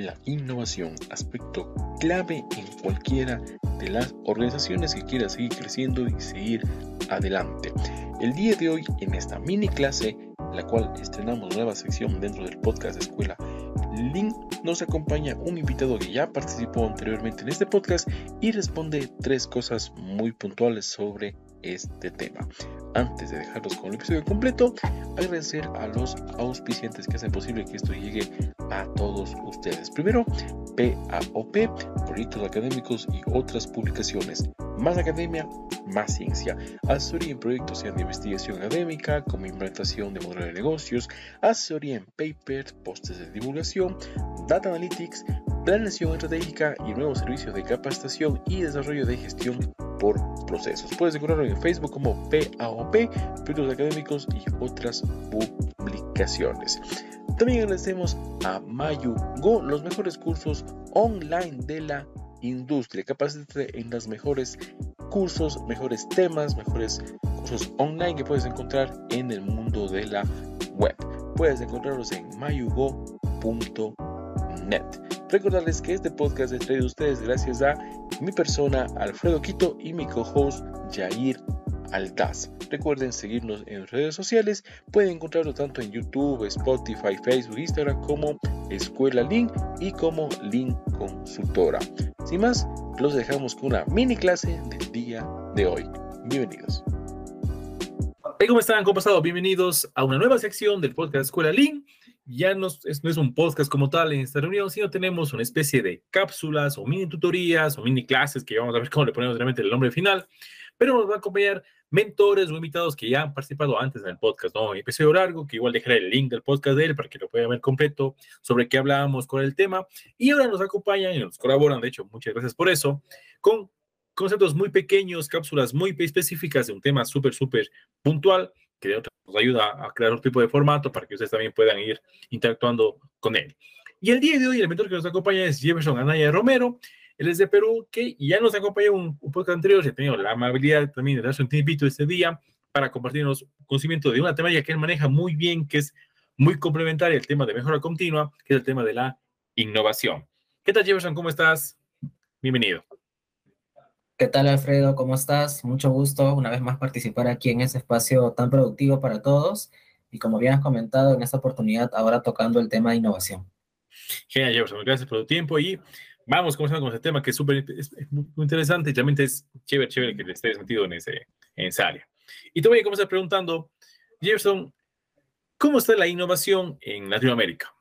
la innovación, aspecto clave en cualquiera de las organizaciones que quiera seguir creciendo y seguir adelante. El día de hoy, en esta mini clase, la cual estrenamos nueva sección dentro del podcast de Escuela Link, nos acompaña un invitado que ya participó anteriormente en este podcast y responde tres cosas muy puntuales sobre este tema. Antes de dejarlos con el episodio completo, agradecer a los auspiciantes que hacen posible que esto llegue a todos ustedes. Primero, PAOP, Proyectos Académicos y otras publicaciones. Más academia, más ciencia. Asesoría en proyectos de investigación académica, como implementación de modelos de negocios, asesoría en papers, postes de divulgación, data analytics, planeación estratégica y nuevos servicios de capacitación y desarrollo de gestión por procesos. Puedes encontrarlo en Facebook como PAOP, Proyectos Académicos y otras publicaciones. También agradecemos a Go, los mejores cursos online de la industria. Capacítate en los mejores cursos, mejores temas, mejores cursos online que puedes encontrar en el mundo de la web. Puedes encontrarlos en mayugo.net. Recordarles que este podcast es traído a ustedes gracias a mi persona, Alfredo Quito, y mi co-host, Jair Altaz. Recuerden seguirnos en redes sociales. Pueden encontrarlo tanto en YouTube, Spotify, Facebook, Instagram como Escuela Link y como Link Consultora. Sin más, los dejamos con una mini clase del día de hoy. Bienvenidos. ¿Cómo están? ¿Cómo? Bienvenidos a una nueva sección del podcast Escuela Link ya no es, no es, un podcast como tal en esta reunión, sino tenemos una especie de cápsulas o mini tutorías o mini clases que vamos a ver cómo le ponemos realmente el nombre final, pero nos va a acompañar mentores o invitados que ya han participado antes en el podcast, ¿no? Episodio largo, que igual dejaré el link del podcast de él para que lo puedan ver completo sobre qué hablábamos con el tema. Y ahora nos acompañan y nos colaboran, de hecho, muchas gracias por eso, con conceptos muy pequeños, cápsulas muy específicas de un tema súper, súper puntual que nos ayuda a crear un tipo de formato para que ustedes también puedan ir interactuando con él. Y el día de hoy el mentor que nos acompaña es Jefferson Anaya Romero. Él es de Perú, que ya nos acompañó un, un podcast anterior, se ha tenido la amabilidad también de darse un tiempito este día para compartirnos conocimiento de una temática que él maneja muy bien, que es muy complementaria al tema de mejora continua, que es el tema de la innovación. ¿Qué tal, Jefferson? ¿Cómo estás? Bienvenido. ¿Qué tal, Alfredo? ¿Cómo estás? Mucho gusto una vez más participar aquí en ese espacio tan productivo para todos. Y como bien has comentado, en esta oportunidad ahora tocando el tema de innovación. Genial, Jefferson. Gracias por tu tiempo y vamos comenzando con ese tema que es súper interesante y realmente es chévere, chévere que estés metido en, ese, en esa área. Y te voy a comenzar preguntando, Jefferson, ¿cómo está la innovación en Latinoamérica?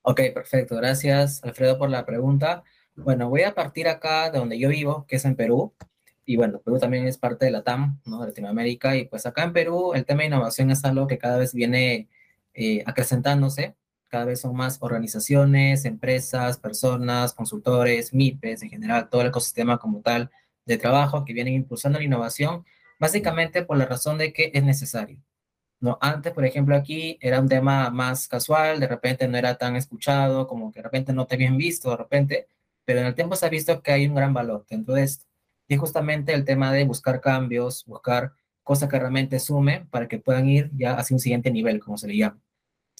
Ok, perfecto. Gracias, Alfredo, por la pregunta. Bueno, voy a partir acá de donde yo vivo, que es en Perú. Y bueno, Perú también es parte de la TAM, ¿no? De Latinoamérica. Y pues acá en Perú el tema de innovación es algo que cada vez viene eh, acrecentándose. Cada vez son más organizaciones, empresas, personas, consultores, MIPES, en general, todo el ecosistema como tal de trabajo que vienen impulsando la innovación, básicamente por la razón de que es necesario. ¿no? Antes, por ejemplo, aquí era un tema más casual, de repente no era tan escuchado, como que de repente no te habían visto, de repente, pero en el tiempo se ha visto que hay un gran valor dentro de esto. Y justamente el tema de buscar cambios, buscar cosas que realmente sumen para que puedan ir ya hacia un siguiente nivel, como se le llama.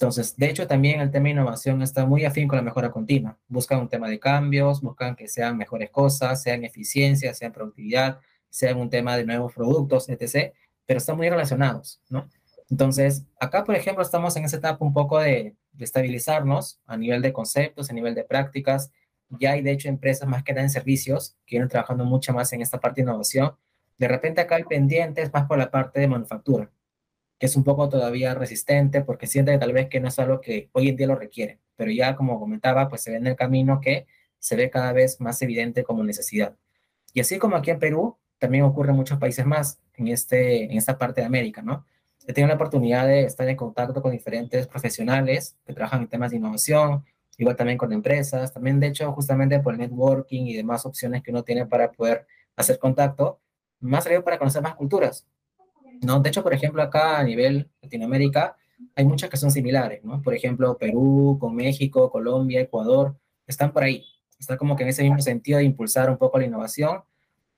Entonces, de hecho, también el tema de innovación está muy afín con la mejora continua. Buscan un tema de cambios, buscan que sean mejores cosas, sean eficiencia, sean productividad, sean un tema de nuevos productos, etc. Pero están muy relacionados, ¿no? Entonces, acá, por ejemplo, estamos en esa etapa un poco de, de estabilizarnos a nivel de conceptos, a nivel de prácticas, ya hay de hecho empresas más que dan servicios que vienen trabajando mucho más en esta parte de innovación. De repente acá el pendiente es más por la parte de manufactura, que es un poco todavía resistente porque siente que tal vez que no es algo que hoy en día lo requiere, pero ya como comentaba, pues se ve en el camino que se ve cada vez más evidente como necesidad. Y así como aquí en Perú, también ocurre en muchos países más en, este, esta parte de América, ¿no? He tenido la oportunidad de estar en contacto con diferentes profesionales que trabajan en temas de innovación, igual también con empresas, también de hecho justamente por el networking y demás opciones que uno tiene para poder hacer contacto, más salido para conocer más culturas, ¿no? De hecho, por ejemplo, acá a nivel Latinoamérica hay muchas que son similares, ¿no? Por ejemplo, Perú, con México, Colombia, Ecuador, están por ahí, están como que en ese mismo sentido de impulsar un poco la innovación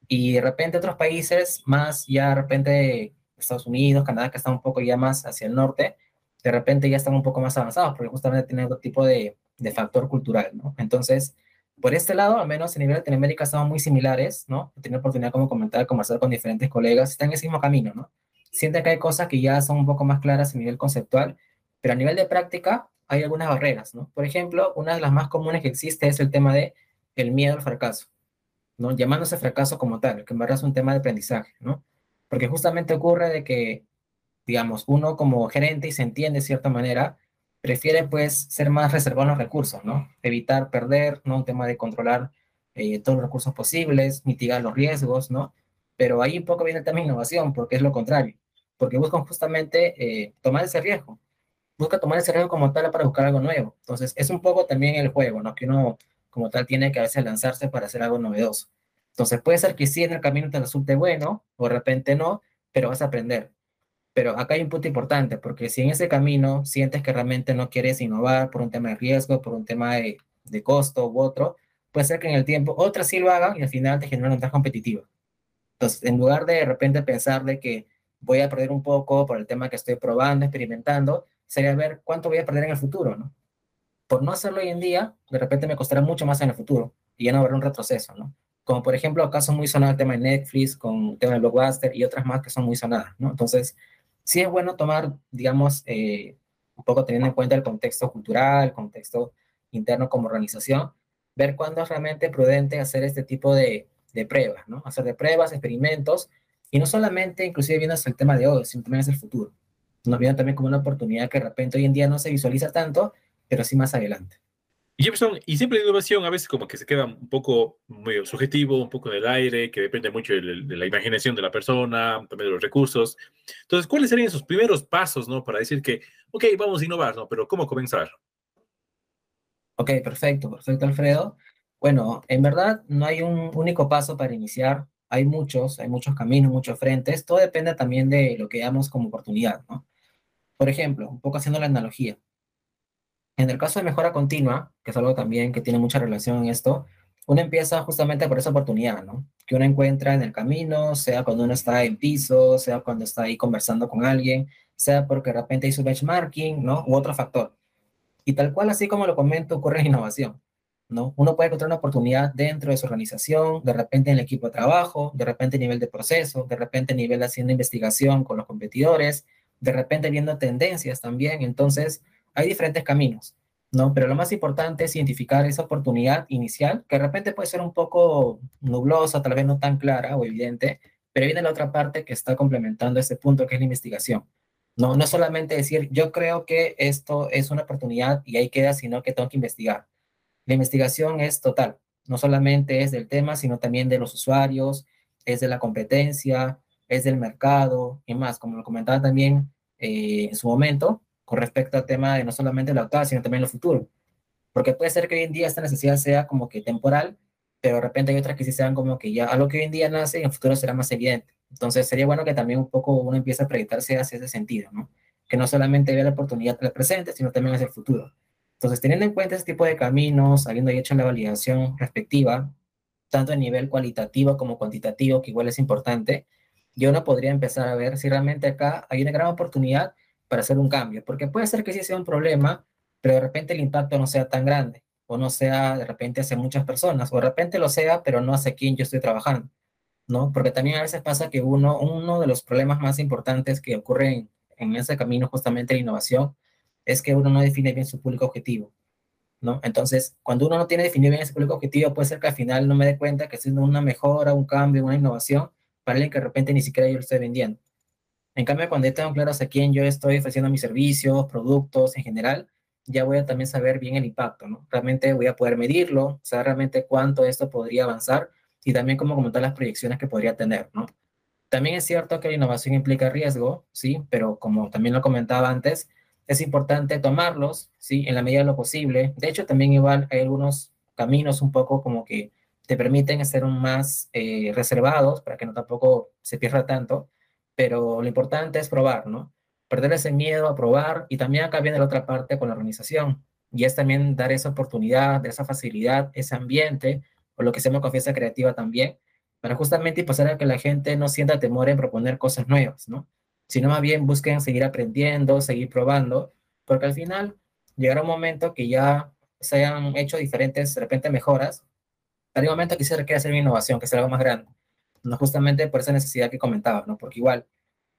y de repente otros países más ya de repente Estados Unidos, Canadá, que están un poco ya más hacia el norte, de repente ya están un poco más avanzados porque justamente tienen otro tipo de de factor cultural, ¿no? Entonces, por este lado, al menos a nivel Latinoamérica estamos muy similares, ¿no? He tenido oportunidad, como comentar, de conversar con diferentes colegas, están en ese mismo camino, ¿no? Sienten que hay cosas que ya son un poco más claras a nivel conceptual, pero a nivel de práctica hay algunas barreras, ¿no? Por ejemplo, una de las más comunes que existe es el tema de el miedo al fracaso, ¿no? Llamándose fracaso como tal, que en verdad es un tema de aprendizaje, ¿no? Porque justamente ocurre de que, digamos, uno como gerente y se entiende de cierta manera, prefiere pues ser más reservado en los recursos, ¿no? Evitar perder, ¿no? Un tema de controlar eh, todos los recursos posibles, mitigar los riesgos, ¿no? Pero ahí un poco viene el tema de innovación, porque es lo contrario, porque buscan justamente eh, tomar ese riesgo, busca tomar ese riesgo como tal para buscar algo nuevo. Entonces, es un poco también el juego, ¿no? Que uno como tal tiene que a veces lanzarse para hacer algo novedoso. Entonces, puede ser que sí en el camino te resulte bueno, o de repente no, pero vas a aprender. Pero acá hay un punto importante, porque si en ese camino sientes que realmente no quieres innovar por un tema de riesgo, por un tema de, de costo u otro, puede ser que en el tiempo otras sí lo hagan y al final te generan una ventaja competitiva. Entonces, en lugar de de repente pensar de que voy a perder un poco por el tema que estoy probando, experimentando, sería ver cuánto voy a perder en el futuro, ¿no? Por no hacerlo hoy en día, de repente me costará mucho más en el futuro y ya no habrá un retroceso, ¿no? Como por ejemplo, casos muy sonados el tema de Netflix, con el tema de Blockbuster y otras más que son muy sonadas, ¿no? Entonces, sí es bueno tomar, digamos, eh, un poco teniendo en cuenta el contexto cultural, el contexto interno como organización, ver cuándo es realmente prudente hacer este tipo de, de pruebas, ¿no? Hacer de pruebas, experimentos, y no solamente, inclusive viendo el tema de hoy, sino también hacia el futuro. Nos viene también como una oportunidad que de repente hoy en día no se visualiza tanto, pero sí más adelante. Jefferson, y siempre la innovación a veces como que se queda un poco muy subjetivo, un poco en el aire, que depende mucho de, de, la imaginación de la persona, también de los recursos. Entonces, ¿cuáles serían esos primeros pasos, no? Para decir que, ok, vamos a innovar, ¿no? Pero ¿cómo comenzar? Ok, perfecto, perfecto, Alfredo. Bueno, en verdad no hay un único paso para iniciar. Hay muchos, hay muchos caminos, muchos frentes. Todo depende también de lo que damos como oportunidad, ¿no? Por ejemplo, un poco haciendo la analogía en el caso de mejora continua, que es algo también que tiene mucha relación en esto, uno empieza justamente por esa oportunidad, ¿no? Que uno encuentra en el camino, sea cuando uno está en piso, sea cuando está ahí conversando con alguien, sea porque de repente hizo benchmarking, ¿no? U otro factor. Y tal cual, así como lo comento, ocurre innovación, ¿no? Uno puede encontrar una oportunidad dentro de su organización, de repente en el equipo de trabajo, de repente a nivel de proceso, de repente a nivel haciendo investigación con los competidores, de repente viendo tendencias también. Entonces, hay diferentes caminos, ¿no? Pero lo más importante es identificar esa oportunidad inicial, que de repente puede ser un poco nublosa, tal vez no tan clara o evidente, pero viene la otra parte que está complementando ese punto, que es la investigación. No, no solamente decir, yo creo que esto es una oportunidad y ahí queda, sino que tengo que investigar. La investigación es total, no solamente es del tema, sino también de los usuarios, es de la competencia, es del mercado y más, como lo comentaba también eh, en su momento, con respecto al tema de no solamente la actual, sino también lo futuro. Porque puede ser que hoy en día esta necesidad sea como que temporal, pero de repente hay otras que sí sean como que ya algo que hoy en día nace y en el futuro será más evidente. Entonces sería bueno que también un poco uno empiece a proyectarse hacia ese sentido, ¿no? Que no solamente vea la oportunidad del presente, sino también hacia el futuro. Entonces, teniendo en cuenta ese tipo de caminos, habiendo hecho la validación respectiva, tanto a nivel cualitativo como cuantitativo, que igual es importante, yo no podría empezar a ver si realmente acá hay una gran oportunidad para hacer un cambio, porque puede ser que sí sea un problema, pero de repente el impacto no sea tan grande, o no sea de repente hacia muchas personas, o de repente lo sea, pero no hacia quien yo estoy trabajando, ¿no? Porque también a veces pasa que uno, uno de los problemas más importantes que ocurren en ese camino justamente de innovación es que uno no define bien su público objetivo, ¿no? Entonces, cuando uno no tiene definido bien ese público objetivo, puede ser que al final no me dé cuenta que estoy una mejora, un cambio, una innovación para alguien que de repente ni siquiera yo lo estoy vendiendo. En cambio, cuando ya tengo claro a quién yo estoy ofreciendo mis servicios, productos en general, ya voy a también saber bien el impacto, ¿no? Realmente voy a poder medirlo, saber realmente cuánto esto podría avanzar y también cómo comentar las proyecciones que podría tener, ¿no? También es cierto que la innovación implica riesgo, ¿sí? Pero como también lo comentaba antes, es importante tomarlos, ¿sí? En la medida de lo posible. De hecho, también igual hay algunos caminos un poco como que te permiten ser más eh, reservados para que no tampoco se pierda tanto pero lo importante es probar, ¿no? Perder ese miedo a probar y también acá viene la otra parte con la organización y es también dar esa oportunidad, esa facilidad, ese ambiente, o lo que se llama confianza creativa también, para justamente pasar a que la gente no sienta temor en proponer cosas nuevas, ¿no? Sino más bien busquen seguir aprendiendo, seguir probando, porque al final llegará un momento que ya se hayan hecho diferentes, de repente, mejoras, pero hay momentos que se requiere hacer una innovación, que sea algo más grande, no justamente por esa necesidad que comentaba, ¿no? Porque igual,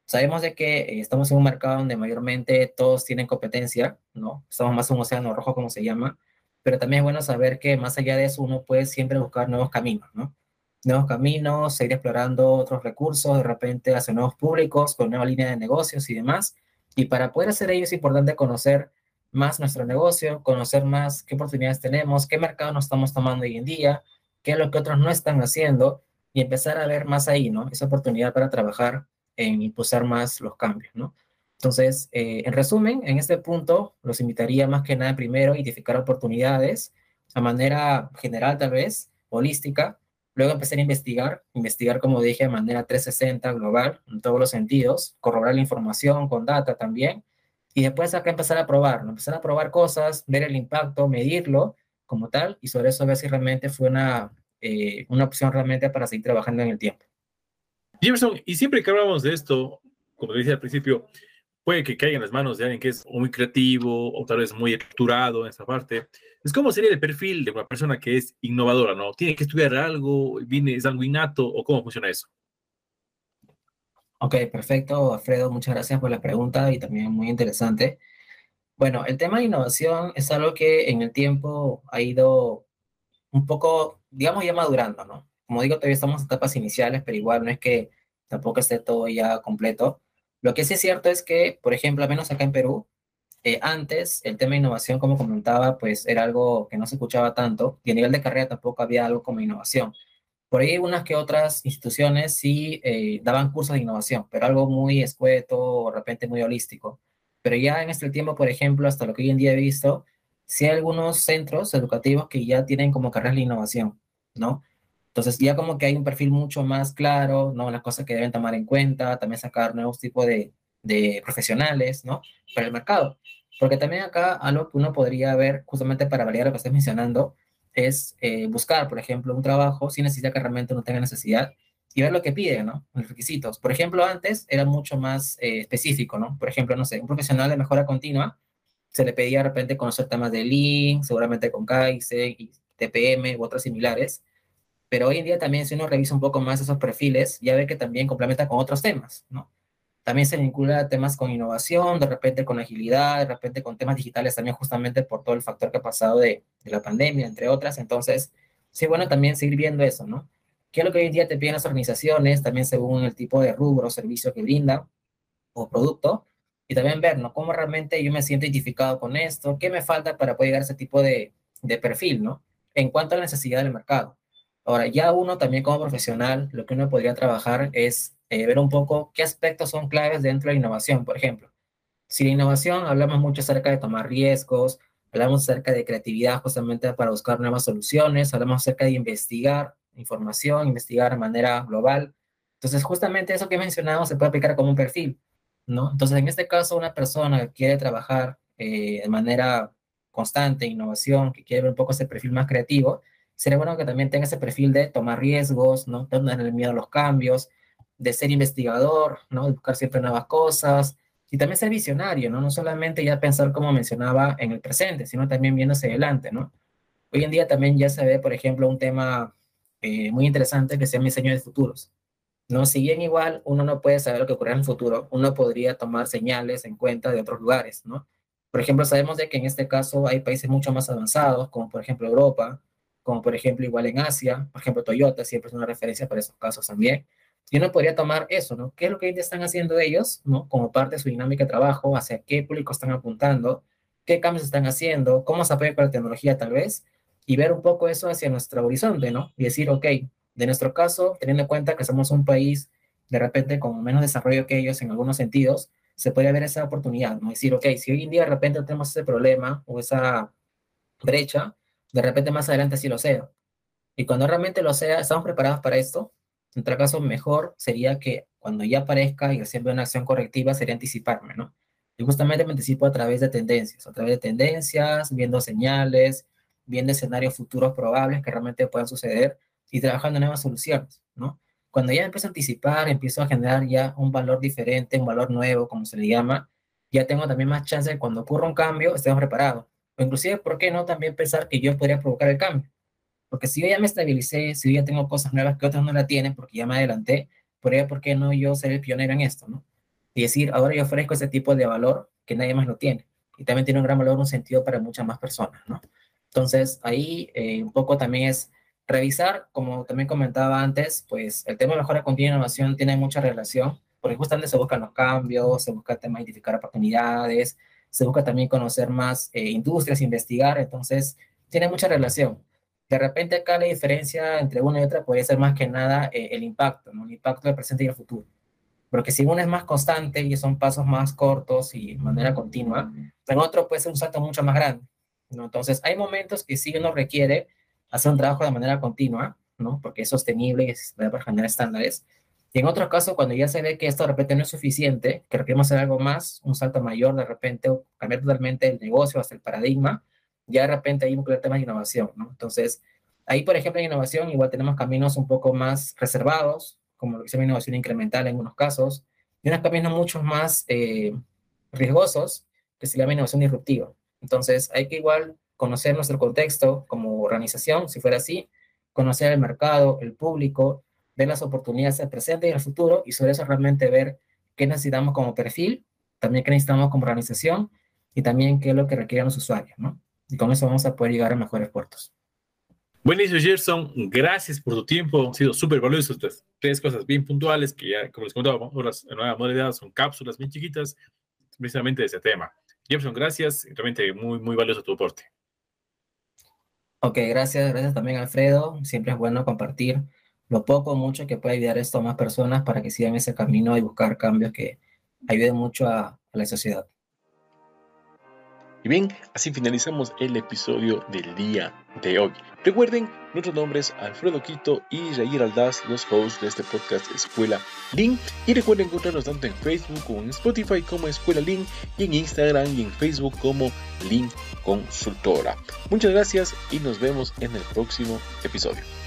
sabemos de que eh, estamos en un mercado donde mayormente todos tienen competencia, ¿no? Estamos más en un océano rojo, como se llama, pero también es bueno saber que más allá de eso uno puede siempre buscar nuevos caminos, ¿no? Nuevos caminos, seguir explorando otros recursos, de repente hacer nuevos públicos con nueva línea de negocios y demás. Y para poder hacer ello es importante conocer más nuestro negocio, conocer más qué oportunidades tenemos, qué mercado nos estamos tomando hoy en día, qué es lo que otros no están haciendo y empezar a ver más ahí, ¿no? Esa oportunidad para trabajar en impulsar más los cambios, ¿no? Entonces, eh, en resumen, en este punto los invitaría más que nada primero a identificar oportunidades a manera general tal vez, holística, luego empezar a investigar, investigar como dije de manera 360, global, en todos los sentidos, corroborar la información con data también, y después acá empezar a probar, empezar a probar cosas, ver el impacto, medirlo como tal, y sobre eso ver si realmente fue una, eh, una opción realmente para seguir trabajando en el tiempo. Jefferson, y siempre que hablamos de esto, como decía al principio, puede que caiga en las manos de alguien que es muy creativo o tal vez muy estructurado en esa parte. Es como sería el perfil de una persona que es innovadora, ¿no? ¿Tiene que estudiar algo? ¿Viene, es algo innato? ¿O cómo funciona eso? Ok, perfecto, Alfredo. Muchas gracias por la pregunta y también muy interesante. Bueno, el tema de innovación es algo que en el tiempo ha ido un poco, digamos, ya madurando, ¿no? Como digo, todavía estamos en etapas iniciales, pero igual no es que tampoco esté todo ya completo. Lo que sí es cierto es que, por ejemplo, al menos acá en Perú, eh, antes el tema de innovación, como comentaba, pues era algo que no se escuchaba tanto y a nivel de carrera tampoco había algo como innovación. Por ahí unas que otras instituciones sí eh, daban cursos de innovación, pero algo muy escueto o de repente muy holístico. Pero ya en este tiempo, por ejemplo, hasta lo que hoy en día he visto, sí hay algunos centros educativos que ya tienen como carrera de innovación, ¿no? Entonces ya como que hay un perfil mucho más claro, ¿no? Las cosas que deben tomar en cuenta, también sacar nuevos tipos de, de profesionales, ¿no? Para el mercado. Porque también acá algo que uno podría ver, justamente para validar lo que estás mencionando, es eh, buscar, por ejemplo, un trabajo sin necesidad que realmente uno tenga necesidad y ver lo que pide, ¿no? Los requisitos. Por ejemplo, antes era mucho más eh, específico, ¿no? Por ejemplo, no sé, un profesional de mejora continua se le pedía de repente conocer temas de Lean, seguramente con Kaizen y TPM u otros similares, pero hoy en día también si uno revisa un poco más esos perfiles, ya ve que también complementa con otros temas, ¿no? También se vincula temas con innovación, de repente con agilidad, de repente con temas digitales también justamente por todo el factor que ha pasado de, de la pandemia, entre otras. Entonces, sí, bueno, también seguir viendo eso, ¿no? ¿Qué es lo que hoy en día te piden las organizaciones? También según el tipo de rubro o servicio que brindan o producto. Y también ver, ¿no? Cómo realmente yo me siento identificado con esto, qué me falta para poder llegar a ese tipo de, de perfil, ¿no? En cuanto a la necesidad del mercado. Ahora, ya uno también como profesional, lo que uno podría trabajar es eh, ver un poco qué aspectos son claves dentro de la innovación, por ejemplo. Si la innovación hablamos mucho acerca de tomar riesgos, hablamos acerca de creatividad justamente para buscar nuevas soluciones, hablamos acerca de investigar información, investigar de manera global. Entonces, justamente eso que he mencionado se puede aplicar como un perfil, ¿no? Entonces, en este caso, una persona que quiere trabajar eh, de manera constante, innovación, que quiere ver un poco ese perfil más creativo, sería bueno que también tenga ese perfil de tomar riesgos, ¿no? Tener miedo a los cambios, de ser investigador, ¿no? De buscar siempre nuevas cosas y también ser visionario, ¿no? No solamente ya pensar como mencionaba en el presente, sino también viendo hacia adelante, ¿no? Hoy en día también ya se ve, por ejemplo, un tema eh, muy interesante que se llama diseño de futuros. ¿no? Si bien igual uno no puede saber lo que ocurrirá en el futuro, uno podría tomar señales en cuenta de otros lugares, ¿no? Por ejemplo, sabemos de que en este caso hay países mucho más avanzados, como por ejemplo Europa, como por ejemplo igual en Asia, por ejemplo Toyota siempre es una referencia para esos casos también. Y uno podría tomar eso, ¿no? ¿Qué es lo que están haciendo ellos, ¿no? Como parte de su dinámica de trabajo, hacia qué público están apuntando, qué cambios están haciendo, cómo se apoya con la tecnología tal vez, y ver un poco eso hacia nuestro horizonte, ¿no? Y decir, ok, de nuestro caso, teniendo en cuenta que somos un país de repente con menos desarrollo que ellos en algunos sentidos, se puede ver esa oportunidad, ¿no? Decir, ok, si hoy en día de repente tenemos ese problema o esa brecha, de repente más adelante sí lo sea. Y cuando realmente lo sea, estamos preparados para esto. En otro caso, mejor sería que cuando ya aparezca y recién una acción correctiva, sería anticiparme, ¿no? Y justamente me anticipo a través de tendencias, a través de tendencias, viendo señales, viendo escenarios futuros probables que realmente puedan suceder y trabajando en nuevas soluciones, ¿no? Cuando ya empiezo a anticipar, empiezo a generar ya un valor diferente, un valor nuevo, como se le llama, ya tengo también más chance de cuando ocurra un cambio, estemos preparados O inclusive, ¿por qué no también pensar que yo podría provocar el cambio? Porque si yo ya me estabilicé, si yo ya tengo cosas nuevas que otros no la tienen, porque ya me adelanté, podría, ¿por qué no yo ser el pionero en esto, no? Y decir, ahora yo ofrezco ese tipo de valor que nadie más lo tiene. Y también tiene un gran valor, un sentido para muchas más personas, ¿no? Entonces, ahí eh, un poco también es revisar, como también comentaba antes, pues el tema de mejora continua innovación tiene mucha relación, porque justamente se buscan los cambios, se busca tema identificar oportunidades, se busca también conocer más eh, industrias, investigar, entonces tiene mucha relación. De repente acá la diferencia entre una y otra puede ser más que nada eh, el impacto, ¿no? el impacto del presente y el futuro. Porque si uno es más constante y son pasos más cortos y de manera continua, en otro puede ser un salto mucho más grande. ¿no? Entonces hay momentos que sí uno requiere hacer un trabajo de manera continua, ¿no? porque es sostenible es para generar estándares, y en otros casos, cuando ya se ve que esto de repente no es suficiente, que requerimos hacer algo más, un salto mayor de repente, o cambiar totalmente el negocio hasta el paradigma, ya de repente hay un tema de innovación, ¿no? Entonces, ahí, por ejemplo, en innovación igual tenemos caminos un poco más reservados, como lo que se llama innovación incremental en unos casos, y unos caminos mucho más eh, riesgosos, que se llama innovación disruptiva. Entonces, hay que igual conocer nuestro contexto como organización, si fuera así, conocer el mercado, el público, ver las oportunidades del presente y el futuro y sobre eso realmente ver qué necesitamos como perfil, también qué necesitamos como organización y también qué es lo que requieren los usuarios, ¿no? Y con eso vamos a poder llegar a mejores puertos. Buenísimo, Gerson. Gracias por tu tiempo. Han sido súper valiosos. Tres, tres cosas bien puntuales que ya, como les contaba, las nuevas modalidades son cápsulas bien chiquitas, precisamente de ese tema. Jefferson, gracias. Realmente muy, muy valioso tu aporte. Ok, gracias. Gracias también, Alfredo. Siempre es bueno compartir lo poco o mucho que puede ayudar esto a más personas para que sigan ese camino y buscar cambios que ayuden mucho a, la sociedad. Y bien, así finalizamos el episodio del día de hoy. Recuerden, nuestros nombres Alfredo Quito y Jair Aldaz, los hosts de este podcast Escuela Link. Y recuerden encontrarnos tanto en Facebook como en Spotify como Escuela Link y en Instagram y en Facebook como Link Consultora. Muchas gracias y nos vemos en el próximo episodio.